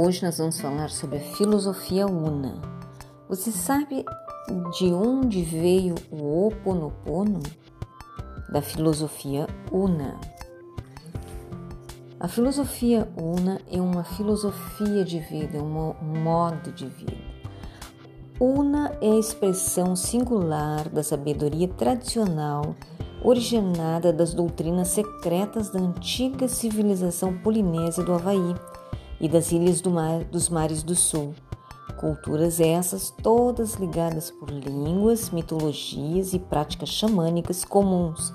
Hoje nós vamos falar sobre a filosofia Una. Você sabe de onde veio o Oponopono? Da filosofia Una. A filosofia Una é uma filosofia de vida, um modo de vida. Una é a expressão singular da sabedoria tradicional originada das doutrinas secretas da antiga civilização polinésia do Havaí e das ilhas do mar, dos mares do sul. Culturas essas todas ligadas por línguas, mitologias e práticas xamânicas comuns,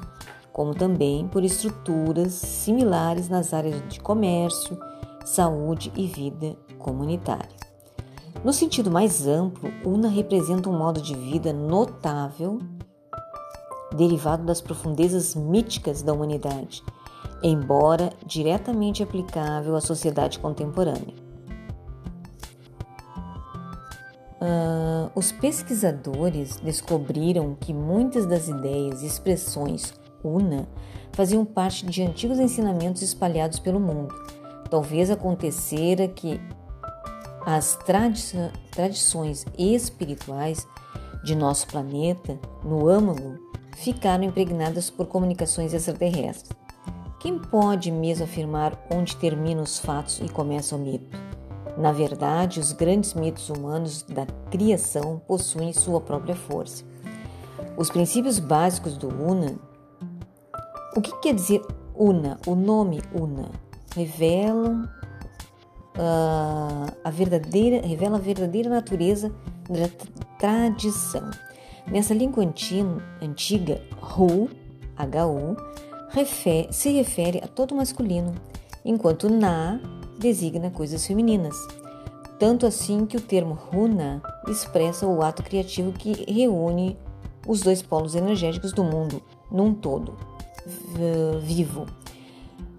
como também por estruturas similares nas áreas de comércio, saúde e vida comunitária. No sentido mais amplo, Una representa um modo de vida notável derivado das profundezas míticas da humanidade, embora diretamente aplicável à sociedade contemporânea. Uh, os pesquisadores descobriram que muitas das ideias e expressões una faziam parte de antigos ensinamentos espalhados pelo mundo. Talvez acontecera que as tradi tradições espirituais de nosso planeta, no âmago, ficaram impregnadas por comunicações extraterrestres. Quem pode mesmo afirmar onde terminam os fatos e começa o mito? Na verdade, os grandes mitos humanos da criação possuem sua própria força. Os princípios básicos do Una. O que quer dizer Una? O nome Una revelam uh, a verdadeira, revela a verdadeira natureza da tradição. Nessa língua antiga, Hu, H-U, se refere a todo masculino, enquanto Na designa coisas femininas. Tanto assim que o termo Runa expressa o ato criativo que reúne os dois polos energéticos do mundo num todo vivo,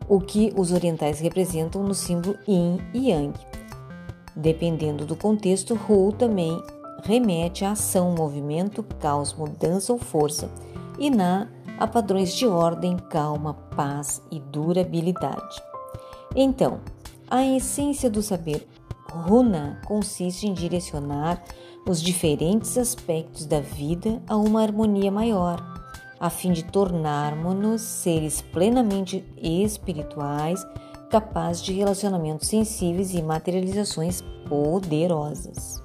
o que os orientais representam no símbolo Yin e Yang. Dependendo do contexto, Hu também remete à ação, movimento, caos, mudança ou força, e Na a padrões de ordem, calma, paz e durabilidade. Então, a essência do saber Runa consiste em direcionar os diferentes aspectos da vida a uma harmonia maior, a fim de tornarmos-nos seres plenamente espirituais, capazes de relacionamentos sensíveis e materializações poderosas.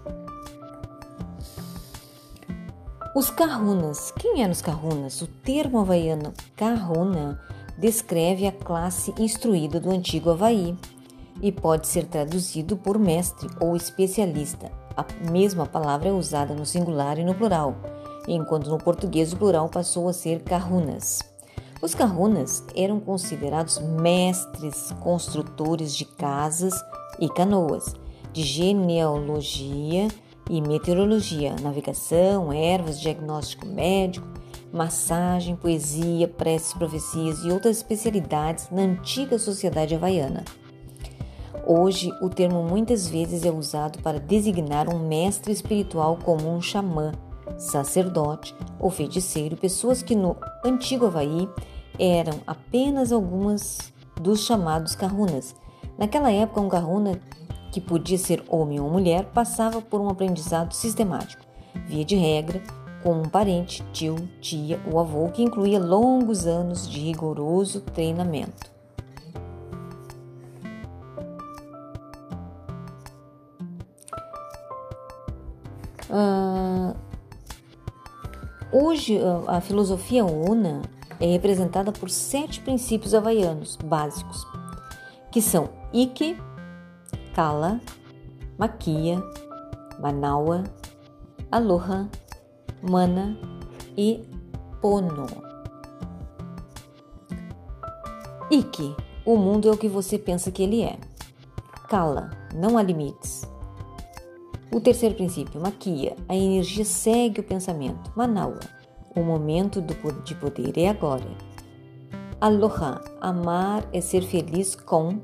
Os Kahunas. Quem eram os Kahunas? O termo havaiano Kahuna descreve a classe instruída do antigo Havaí e pode ser traduzido por mestre ou especialista. A mesma palavra é usada no singular e no plural, enquanto no português o plural passou a ser Kahunas. Os Kahunas eram considerados mestres construtores de casas e canoas, de genealogia e meteorologia, navegação, ervas, diagnóstico médico, massagem, poesia, preces, profecias e outras especialidades na antiga sociedade havaiana. Hoje, o termo muitas vezes é usado para designar um mestre espiritual como um xamã, sacerdote ou feiticeiro, pessoas que no antigo Havaí eram apenas algumas dos chamados kahunas. Naquela época, um kahuna que podia ser homem ou mulher, passava por um aprendizado sistemático, via de regra, com um parente, tio, tia ou avô, que incluía longos anos de rigoroso treinamento. Uh, hoje, a filosofia Una é representada por sete princípios havaianos básicos, que são Ike, Kala, Maquia, Manaua, Aloha, Mana e Pono. Ike, o mundo é o que você pensa que ele é. Kala, não há limites. O terceiro princípio, Maquia, a energia segue o pensamento. Manaua, o momento do, de poder é agora. Aloha, amar é ser feliz com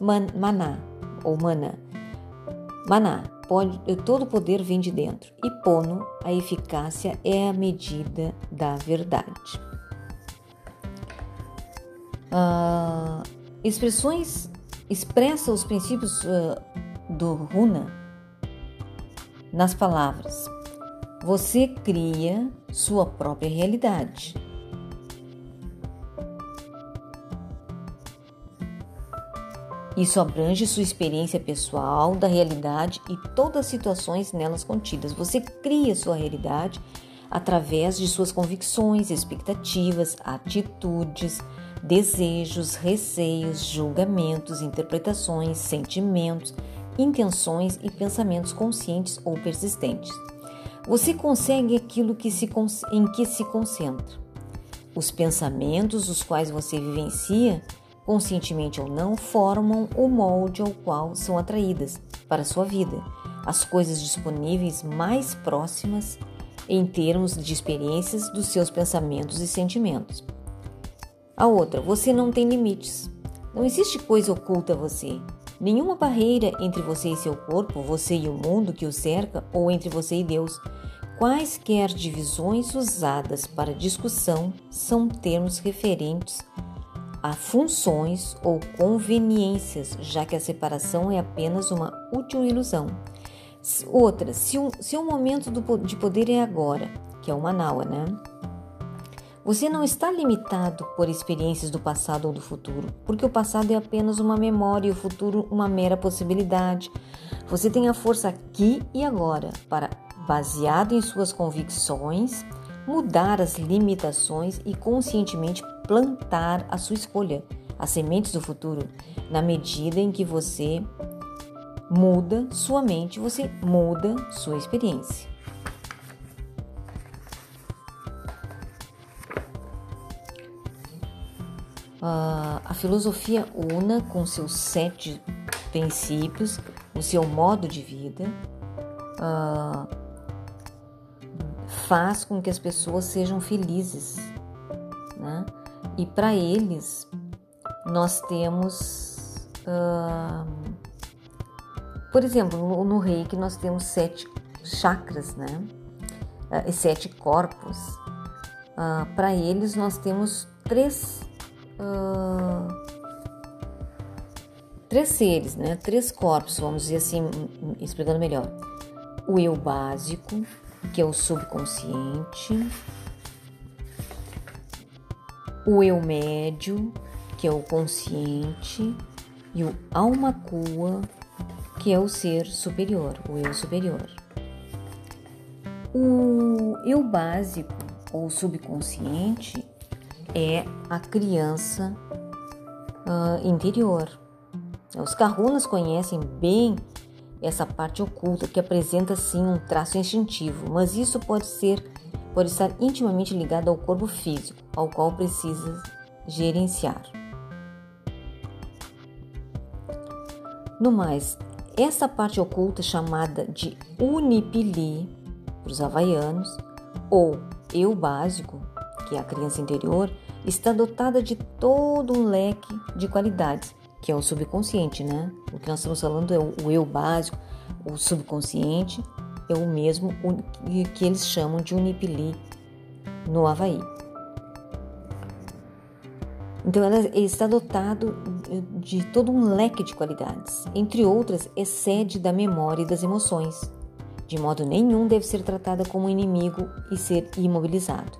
man, Maná, ou maná. Maná, pode, todo poder vem de dentro. E pono, a eficácia é a medida da verdade. Ah, expressões expressa os princípios uh, do Runa nas palavras: Você cria sua própria realidade. Isso abrange sua experiência pessoal da realidade e todas as situações nelas contidas. Você cria sua realidade através de suas convicções, expectativas, atitudes, desejos, receios, julgamentos, interpretações, sentimentos, intenções e pensamentos conscientes ou persistentes. Você consegue aquilo que se, em que se concentra. Os pensamentos, os quais você vivencia, conscientemente ou não, formam o molde ao qual são atraídas para sua vida as coisas disponíveis mais próximas em termos de experiências dos seus pensamentos e sentimentos. A outra, você não tem limites. Não existe coisa oculta a você. Nenhuma barreira entre você e seu corpo, você e o mundo que o cerca, ou entre você e Deus. Quaisquer divisões usadas para discussão são termos referentes a funções ou conveniências, já que a separação é apenas uma útil ilusão. Outra, se o, se momento do, de poder é agora, que é o Manaua, né? Você não está limitado por experiências do passado ou do futuro, porque o passado é apenas uma memória e o futuro uma mera possibilidade. Você tem a força aqui e agora para, baseado em suas convicções, mudar as limitações e conscientemente plantar a sua escolha, as sementes do futuro, na medida em que você muda sua mente, você muda sua experiência. Uh, a filosofia una com seus sete princípios, o seu modo de vida, uh, faz com que as pessoas sejam felizes? E para eles nós temos, uh, por exemplo, no, reiki nós temos sete chakras, né? Uh, sete corpos. Uh, para eles nós temos três três seres, né? Três corpos, vamos dizer assim, explicando melhor. O eu básico, que é o subconsciente, o eu médio, que é o consciente, e o alma cua, que é o ser superior, o eu superior. O eu básico ou subconsciente é a criança uh, interior. Os kahunas conhecem bem essa parte oculta que apresenta sim um traço instintivo, mas isso pode ser pode estar intimamente ligado ao corpo físico, ao qual precisa gerenciar. No mais, essa parte oculta chamada de unipili para os havaianos, ou eu básico, que é a criança interior, está dotada de todo um leque de qualidades que é o subconsciente, né? O que nós estamos falando é o eu básico, o subconsciente é o mesmo que eles chamam de Unipili no Havaí. Então, ele está dotado de todo um leque de qualidades, entre outras, excede da memória e das emoções. De modo nenhum deve ser tratada como inimigo e ser imobilizado.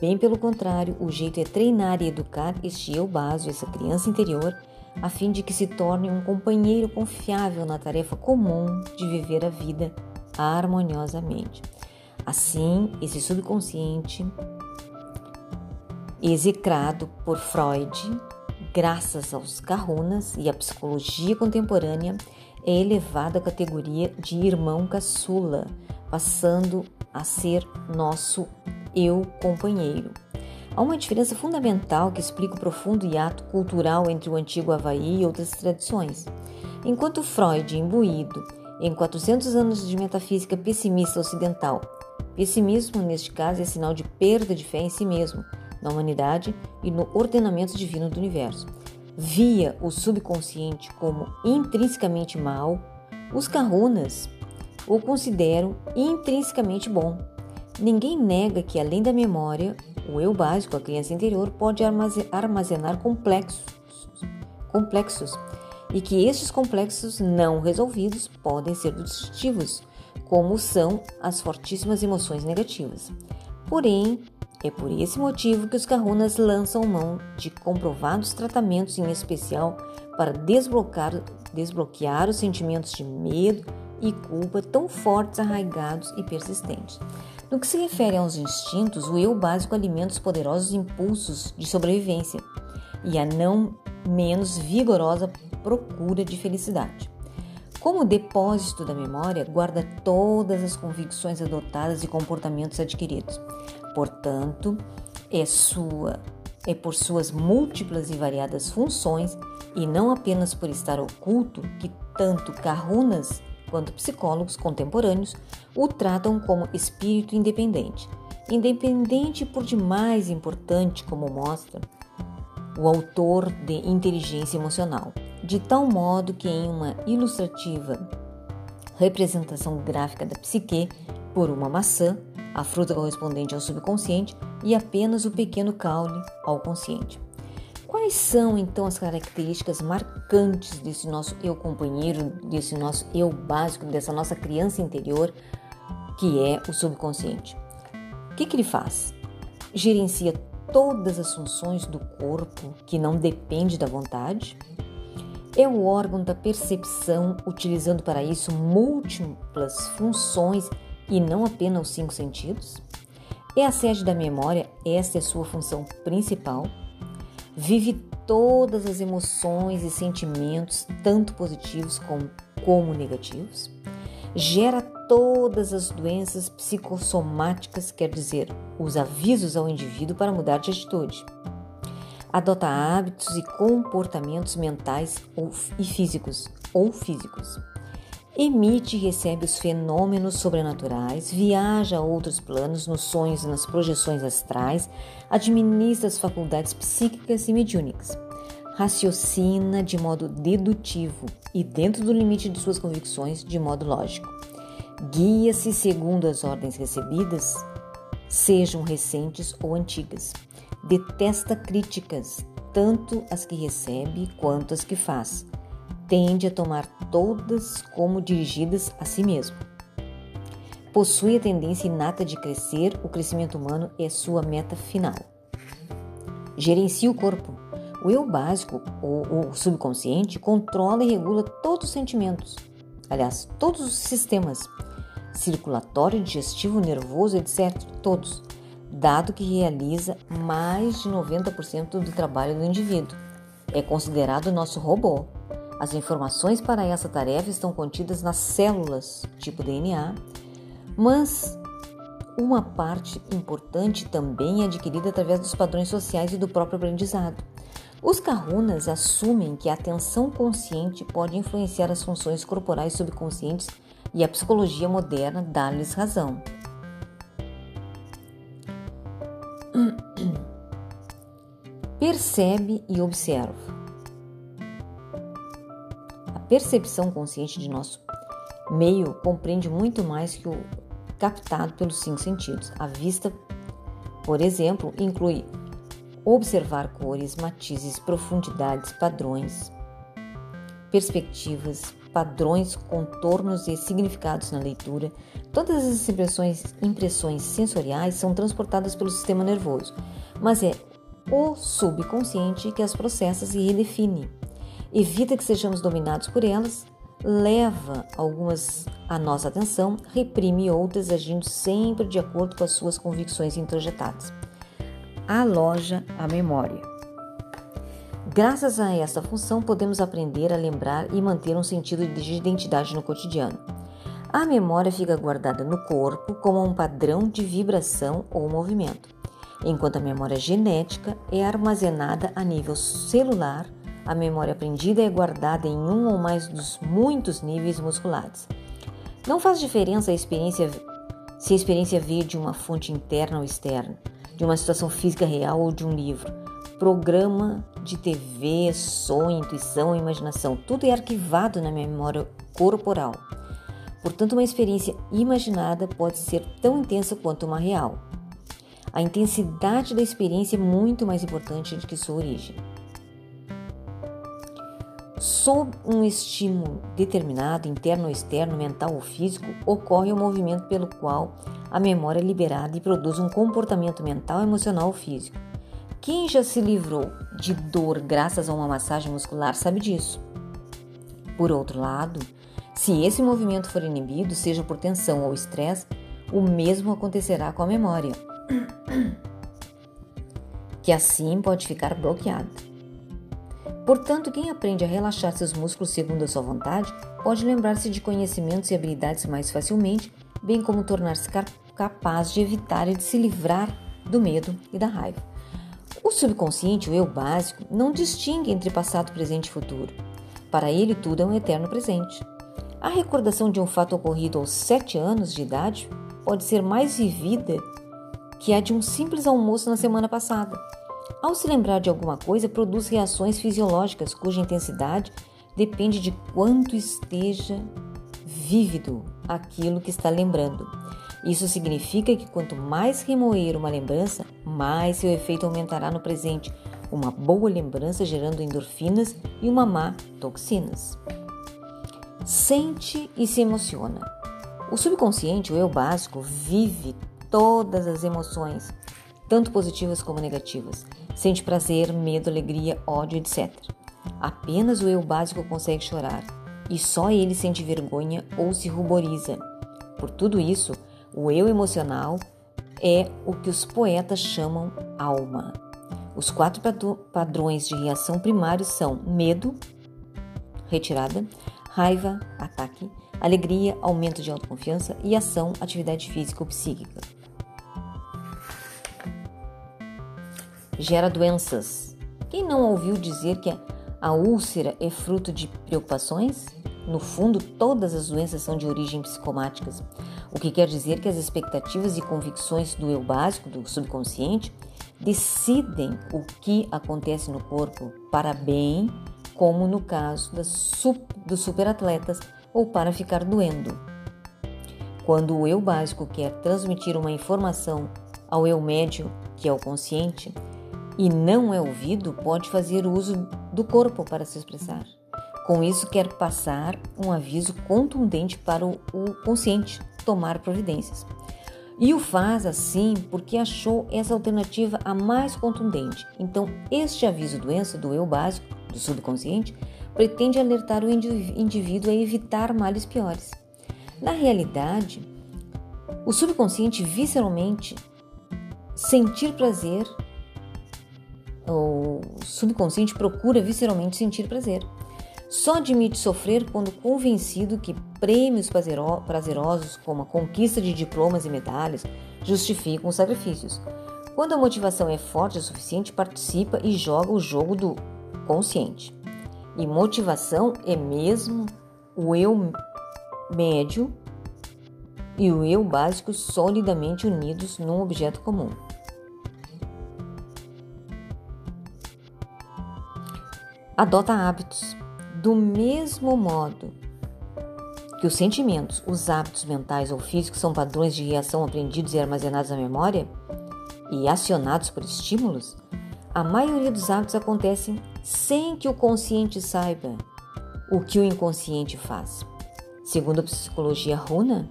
Bem pelo contrário, o jeito é treinar e educar este eu básico, essa criança interior, a fim de que se torne um companheiro confiável na tarefa comum de viver a vida harmoniosamente. Assim, esse subconsciente, execrado por Freud, graças aos Kahunas e à psicologia contemporânea, é elevado à categoria de irmão caçula, passando a ser nosso eu companheiro. Há uma diferença fundamental que explica o profundo hiato cultural entre o antigo Havaí e outras tradições. Enquanto Freud, imbuído em 400 anos de metafísica pessimista ocidental, pessimismo neste caso é sinal de perda de fé em si mesmo, na humanidade e no ordenamento divino do universo. Via o subconsciente como intrinsecamente mal, os Kahunas o consideram intrinsecamente bom. Ninguém nega que, além da memória, o eu básico, a criança interior, pode armazenar complexos, complexos e que estes complexos não resolvidos podem ser destrutivos, como são as fortíssimas emoções negativas. Porém, é por esse motivo que os kahunas lançam mão de comprovados tratamentos, em especial para desbloquear, desbloquear os sentimentos de medo e culpa tão fortes, arraigados e persistentes. No que se refere aos instintos, o eu básico alimenta os poderosos impulsos de sobrevivência e a não menos vigorosa procura de felicidade. Como depósito da memória, guarda todas as convicções adotadas e comportamentos adquiridos. Portanto, é sua é por suas múltiplas e variadas funções e não apenas por estar oculto que tanto Kahunas quanto psicólogos contemporâneos o tratam como espírito independente. Independente por demais importante, como mostra o autor de Inteligência Emocional, de tal modo que em uma ilustrativa representação gráfica da psique por uma maçã, a fruta correspondente ao subconsciente e apenas o pequeno caule ao consciente. Quais são então as características marcantes desse nosso eu companheiro, desse nosso eu básico, dessa nossa criança interior, que é o subconsciente? O que, que ele faz? Gerencia todas as funções do corpo que não depende da vontade? É o órgão da percepção, utilizando para isso múltiplas funções e não apenas os cinco sentidos? É a sede da memória, esta é sua função principal? Vive todas as emoções e sentimentos, tanto positivos como, como negativos? Gera todas as doenças psicossomáticas, quer dizer, os avisos ao indivíduo para mudar de atitude. Adota hábitos e comportamentos mentais ou, e físicos ou físicos. Emite e recebe os fenômenos sobrenaturais, viaja a outros planos nos sonhos e nas projeções astrais, administra as faculdades psíquicas e mediúnicas. Raciocina de modo dedutivo e, dentro do limite de suas convicções, de modo lógico Guia-se segundo as ordens recebidas, sejam recentes ou antigas. Detesta críticas, tanto as que recebe quanto as que faz. Tende a tomar todas como dirigidas a si mesmo. Possui a tendência inata de crescer, o crescimento humano é sua meta final. Gerencia o corpo. O eu básico, ou o subconsciente, controla e regula todos os sentimentos, aliás, todos os sistemas circulatório, digestivo, nervoso, etc., todos, dado que realiza mais de 90% do trabalho do indivíduo. É considerado nosso robô. As informações para essa tarefa estão contidas nas células, tipo DNA, mas uma parte importante também é adquirida através dos padrões sociais e do próprio aprendizado. Os kahunas assumem que a atenção consciente pode influenciar as funções corporais subconscientes e a psicologia moderna dá-lhes razão. Percebe e observa. A percepção consciente de nosso meio compreende muito mais que o captado pelos cinco sentidos. A vista, por exemplo, inclui observar cores, matizes, profundidades, padrões, perspectivas, padrões, contornos e significados na leitura, todas as impressões, impressões sensoriais são transportadas pelo sistema nervoso, mas é o subconsciente que as processa e redefine. Evita que sejamos dominados por elas, leva algumas à nossa atenção, reprime outras, agindo sempre de acordo com as suas convicções introjetadas. Aloja a memória. Graças a essa função, podemos aprender a lembrar e manter um sentido de identidade no cotidiano. A memória fica guardada no corpo como um padrão de vibração ou movimento, enquanto a memória genética é armazenada a nível celular. A memória aprendida é guardada em um ou mais dos muitos níveis musculares. Não faz diferença a experiência se a experiência veio de uma fonte interna ou externa, de uma situação física real ou de um livro programa de TV, sonho, intuição, imaginação, tudo é arquivado na memória corporal. Portanto, uma experiência imaginada pode ser tão intensa quanto uma real. A intensidade da experiência é muito mais importante do que sua origem. Sob um estímulo determinado, interno ou externo, mental ou físico, ocorre o um movimento pelo qual a memória é liberada e produz um comportamento mental, emocional ou físico. Quem já se livrou de dor graças a uma massagem muscular sabe disso. Por outro lado, se esse movimento for inibido, seja por tensão ou estresse, o mesmo acontecerá com a memória, que assim pode ficar bloqueada. Portanto, quem aprende a relaxar seus músculos segundo a sua vontade pode lembrar-se de conhecimentos e habilidades mais facilmente, bem como tornar-se capaz de evitar e de se livrar do medo e da raiva. O subconsciente, o eu básico, não distingue entre passado, presente e futuro. Para ele, tudo é um eterno presente. A recordação de um fato ocorrido aos sete anos de idade pode ser mais vivida que a de um simples almoço na semana passada. Ao se lembrar de alguma coisa, produz reações fisiológicas cuja intensidade depende de quanto esteja vívido aquilo que está lembrando. Isso significa que quanto mais remoer uma lembrança, mais seu efeito aumentará no presente. Uma boa lembrança gerando endorfinas e uma má toxinas. Sente e se emociona. O subconsciente, o eu básico, vive todas as emoções, tanto positivas como negativas. Sente prazer, medo, alegria, ódio, etc. Apenas o eu básico consegue chorar e só ele sente vergonha ou se ruboriza. Por tudo isso, o eu emocional é o que os poetas chamam alma. Os quatro padrões de reação primários são medo, retirada, raiva, ataque, alegria, aumento de autoconfiança e ação, atividade física ou psíquica. Gera doenças. Quem não ouviu dizer que a úlcera é fruto de preocupações? No fundo, todas as doenças são de origem psicomáticas, o que quer dizer que as expectativas e convicções do eu básico, do subconsciente, decidem o que acontece no corpo para bem, como no caso das dos superatletas, ou para ficar doendo. Quando o eu básico quer transmitir uma informação ao eu médio, que é o consciente, e não é ouvido, pode fazer uso do corpo para se expressar. Com isso, quer passar um aviso contundente para o consciente tomar providências. E o faz assim porque achou essa alternativa a mais contundente. Então, este aviso doença do eu básico, do subconsciente, pretende alertar o indivíduo a evitar males piores. Na realidade, o subconsciente visceralmente sentir prazer o subconsciente procura visceralmente sentir prazer. Só admite sofrer quando convencido que prêmios prazerosos, como a conquista de diplomas e medalhas, justificam os sacrifícios. Quando a motivação é forte o suficiente, participa e joga o jogo do consciente. E motivação é mesmo o eu médio e o eu básico solidamente unidos num objeto comum. Adota hábitos. Do mesmo modo que os sentimentos, os hábitos mentais ou físicos são padrões de reação aprendidos e armazenados na memória e acionados por estímulos, a maioria dos hábitos acontecem sem que o consciente saiba o que o inconsciente faz. Segundo a psicologia runa,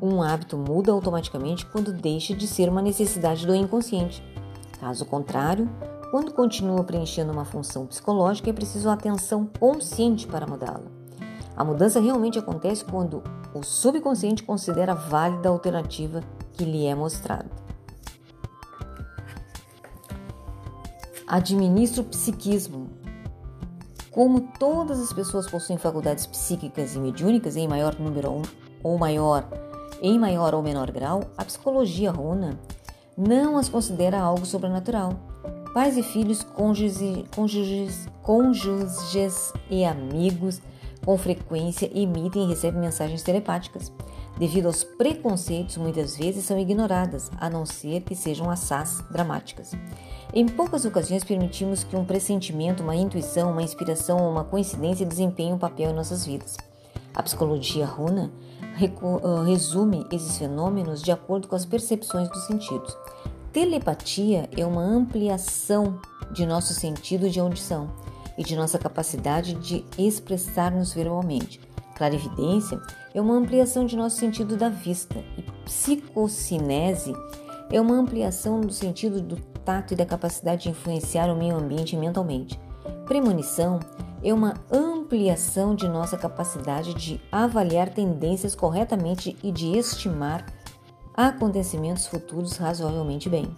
um hábito muda automaticamente quando deixa de ser uma necessidade do inconsciente. Caso contrário, quando continua preenchendo uma função psicológica, é preciso atenção consciente para mudá-la. A mudança realmente acontece quando o subconsciente considera válida a alternativa que lhe é mostrada. Administra o psiquismo. Como todas as pessoas possuem faculdades psíquicas e mediúnicas em maior número ou maior, em maior ou menor grau, a psicologia runa não as considera algo sobrenatural Pais e filhos, cônjuges, cônjuges, cônjuges e amigos com frequência emitem e recebem mensagens telepáticas. Devido aos preconceitos, muitas vezes são ignoradas, a não ser que sejam assás dramáticas. Em poucas ocasiões permitimos que um pressentimento, uma intuição, uma inspiração ou uma coincidência desempenhem um papel em nossas vidas. A psicologia runa ah, resume esses fenômenos de acordo com as percepções dos sentidos. Telepatia é uma ampliação de nosso sentido de audição. e de nossa capacidade de expressar-nos verbalmente. Clarividência é uma ampliação de nosso sentido da vista e psicocinese é uma ampliação do sentido do tato e da capacidade de influenciar o meio ambiente mentalmente. Premonição é uma ampliação de nossa capacidade de avaliar tendências corretamente e de estimar acontecimentos futuros razoavelmente bem.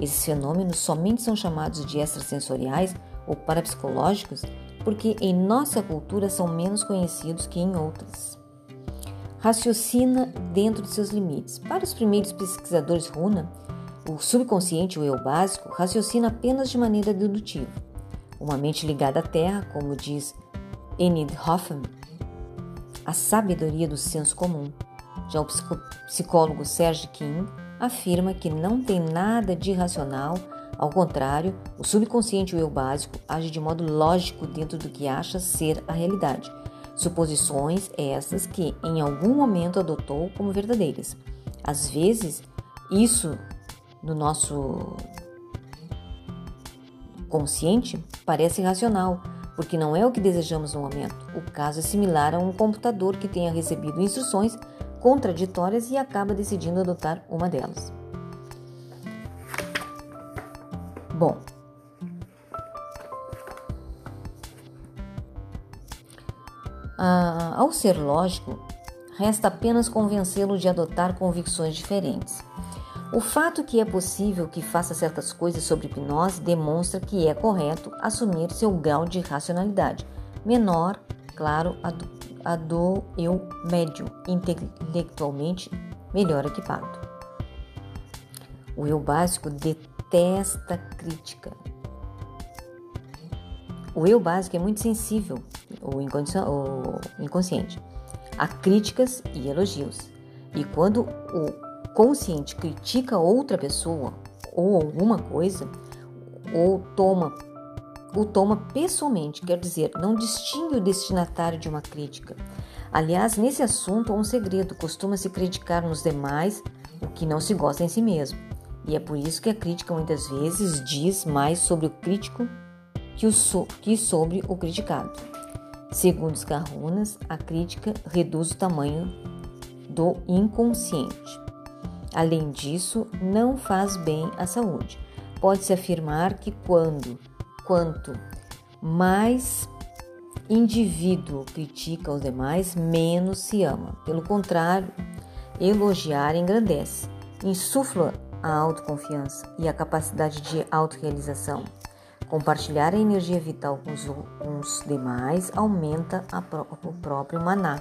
Esses fenômenos somente são chamados de extrasensoriais ou parapsicológicos porque em nossa cultura são menos conhecidos que em outras. Raciocina dentro de seus limites. Para os primeiros pesquisadores runa, o subconsciente, o eu básico, raciocina apenas de maneira dedutiva. Uma mente ligada à Terra, como diz Enid Hoffman, a sabedoria do senso comum. Já o psicólogo Serge King afirma que não tem nada de irracional, ao contrário, o subconsciente, o eu básico, age de modo lógico dentro do que acha ser a realidade. Suposições essas que em algum momento adotou como verdadeiras. Às vezes, isso no nosso consciente parece irracional, porque não é o que desejamos no momento. O caso é similar a um computador que tenha recebido instruções contraditórias e acaba decidindo adotar uma delas. Bom, ah, ao ser lógico, resta apenas convencê-lo de adotar convicções diferentes. O fato que é possível que faça certas coisas sobre hipnose demonstra que é correto assumir seu grau de racionalidade, menor, claro, a do, a do eu médio, intelectualmente melhor equipado. O eu básico detesta crítica. O eu básico é muito sensível, o inconsciente, a críticas e elogios. E quando o consciente critica outra pessoa ou alguma coisa, ou toma o toma pessoalmente, quer dizer, não distingue o destinatário de uma crítica. Aliás, nesse assunto há um segredo: costuma-se criticar nos demais o que não se gosta em si mesmo. E é por isso que a crítica muitas vezes diz mais sobre o crítico que, so, que sobre o criticado. Segundo os Kahunas, a crítica reduz o tamanho do inconsciente. Além disso, não faz bem à saúde. Pode-se afirmar que quando, quanto mais indivíduo critica os demais, menos se ama. Pelo contrário, elogiar engrandece, insufla a autoconfiança e a capacidade de autorrealização. Compartilhar a energia vital com os, com os demais aumenta pró o próprio maná.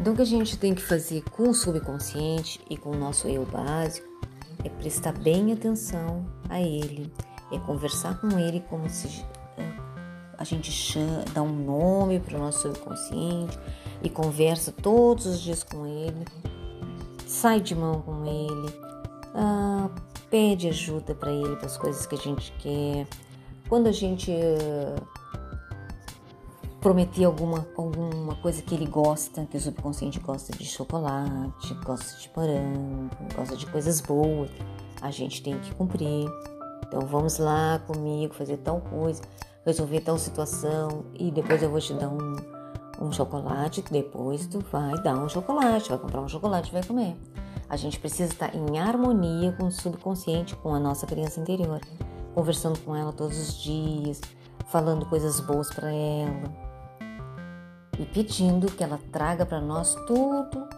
Então, o que a gente tem que fazer com o subconsciente e com o nosso eu básico é prestar bem atenção a ele, é conversar com ele como se é, a gente chama, dá um nome para o nosso subconsciente e conversa todos os dias com ele, sai de mão com ele, ah, pede ajuda para ele para as coisas que a gente quer. Quando a gente prometer alguma, alguma coisa que ele gosta, que o subconsciente gosta de chocolate, gosta de morango, gosta de coisas boas, a gente tem que cumprir. Então vamos lá comigo fazer tal coisa, resolver tal situação e depois eu vou te dar um, um chocolate, depois tu vai dar um chocolate, vai comprar um chocolate vai comer. A gente precisa estar em harmonia com o subconsciente, com a nossa criança interior, conversando com ela todos os dias, falando coisas boas para ela, e pedindo que ela traga para nós tudo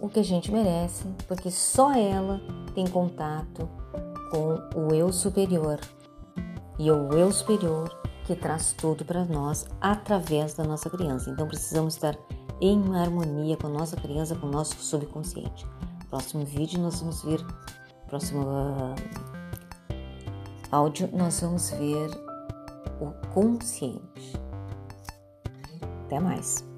o que a gente merece, porque só ela tem contato com o eu superior. E é o eu superior que traz tudo para nós através da nossa criança. Então precisamos estar em harmonia com a nossa criança, com o nosso subconsciente. Próximo vídeo nós vamos ver, próximo uh, áudio nós vamos ver o consciente. Até mais!